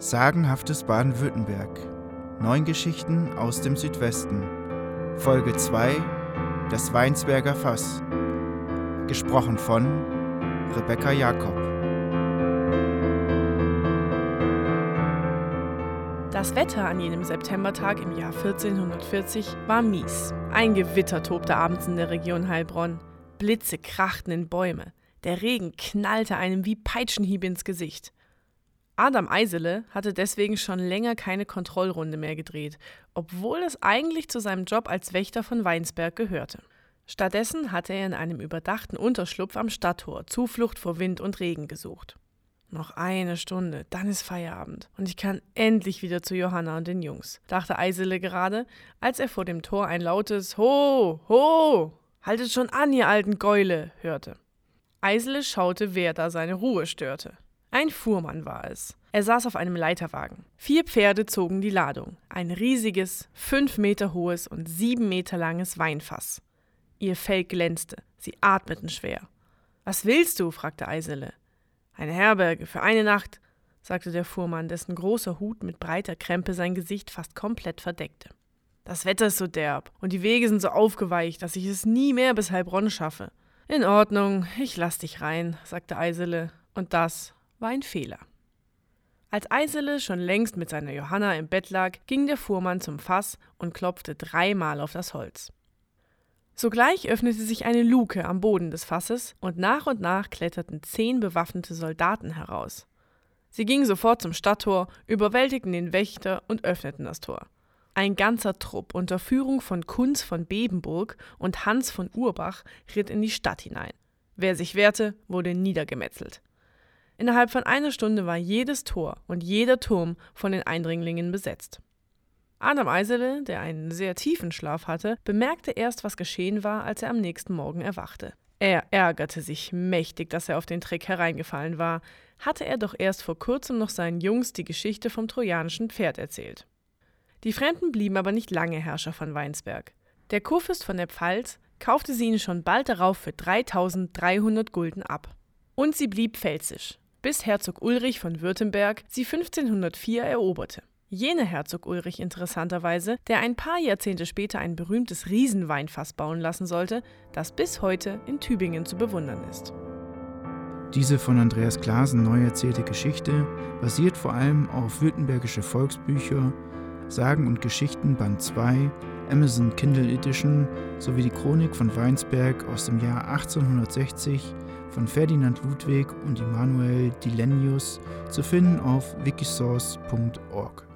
Sagenhaftes Baden-Württemberg. Neun Geschichten aus dem Südwesten. Folge 2 Das Weinsberger Fass. Gesprochen von Rebecca Jakob. Das Wetter an jenem Septembertag im Jahr 1440 war mies. Ein Gewitter tobte abends in der Region Heilbronn. Blitze krachten in Bäume. Der Regen knallte einem wie Peitschenhieb ins Gesicht. Adam Eisele hatte deswegen schon länger keine Kontrollrunde mehr gedreht, obwohl es eigentlich zu seinem Job als Wächter von Weinsberg gehörte. Stattdessen hatte er in einem überdachten Unterschlupf am Stadttor Zuflucht vor Wind und Regen gesucht. Noch eine Stunde, dann ist Feierabend und ich kann endlich wieder zu Johanna und den Jungs, dachte Eisele gerade, als er vor dem Tor ein lautes Ho, ho, haltet schon an, ihr alten Gäule, hörte. Eisele schaute, wer da seine Ruhe störte. Ein Fuhrmann war es. Er saß auf einem Leiterwagen. Vier Pferde zogen die Ladung. Ein riesiges, fünf Meter hohes und sieben Meter langes Weinfass. Ihr Fell glänzte. Sie atmeten schwer. Was willst du? fragte Eisele. Eine Herberge für eine Nacht, sagte der Fuhrmann, dessen großer Hut mit breiter Krempe sein Gesicht fast komplett verdeckte. Das Wetter ist so derb und die Wege sind so aufgeweicht, dass ich es nie mehr bis Heilbronn schaffe. In Ordnung, ich lass dich rein, sagte Eisele, und das war ein Fehler. Als Eisele schon längst mit seiner Johanna im Bett lag, ging der Fuhrmann zum Fass und klopfte dreimal auf das Holz. Sogleich öffnete sich eine Luke am Boden des Fasses und nach und nach kletterten zehn bewaffnete Soldaten heraus. Sie gingen sofort zum Stadttor, überwältigten den Wächter und öffneten das Tor. Ein ganzer Trupp unter Führung von Kunz von Bebenburg und Hans von Urbach ritt in die Stadt hinein. Wer sich wehrte, wurde niedergemetzelt. Innerhalb von einer Stunde war jedes Tor und jeder Turm von den Eindringlingen besetzt. Adam Eisele, der einen sehr tiefen Schlaf hatte, bemerkte erst, was geschehen war, als er am nächsten Morgen erwachte. Er ärgerte sich mächtig, dass er auf den Trick hereingefallen war, hatte er doch erst vor kurzem noch seinen Jungs die Geschichte vom trojanischen Pferd erzählt. Die Fremden blieben aber nicht lange Herrscher von Weinsberg. Der Kurfürst von der Pfalz kaufte sie ihnen schon bald darauf für 3300 Gulden ab. Und sie blieb pfälzisch, bis Herzog Ulrich von Württemberg sie 1504 eroberte. Jener Herzog Ulrich interessanterweise, der ein paar Jahrzehnte später ein berühmtes Riesenweinfass bauen lassen sollte, das bis heute in Tübingen zu bewundern ist. Diese von Andreas Glasen neu erzählte Geschichte basiert vor allem auf württembergische Volksbücher, Sagen und Geschichten Band 2, Amazon Kindle Edition sowie die Chronik von Weinsberg aus dem Jahr 1860 von Ferdinand Ludwig und Immanuel Dilenius zu finden auf wikisource.org.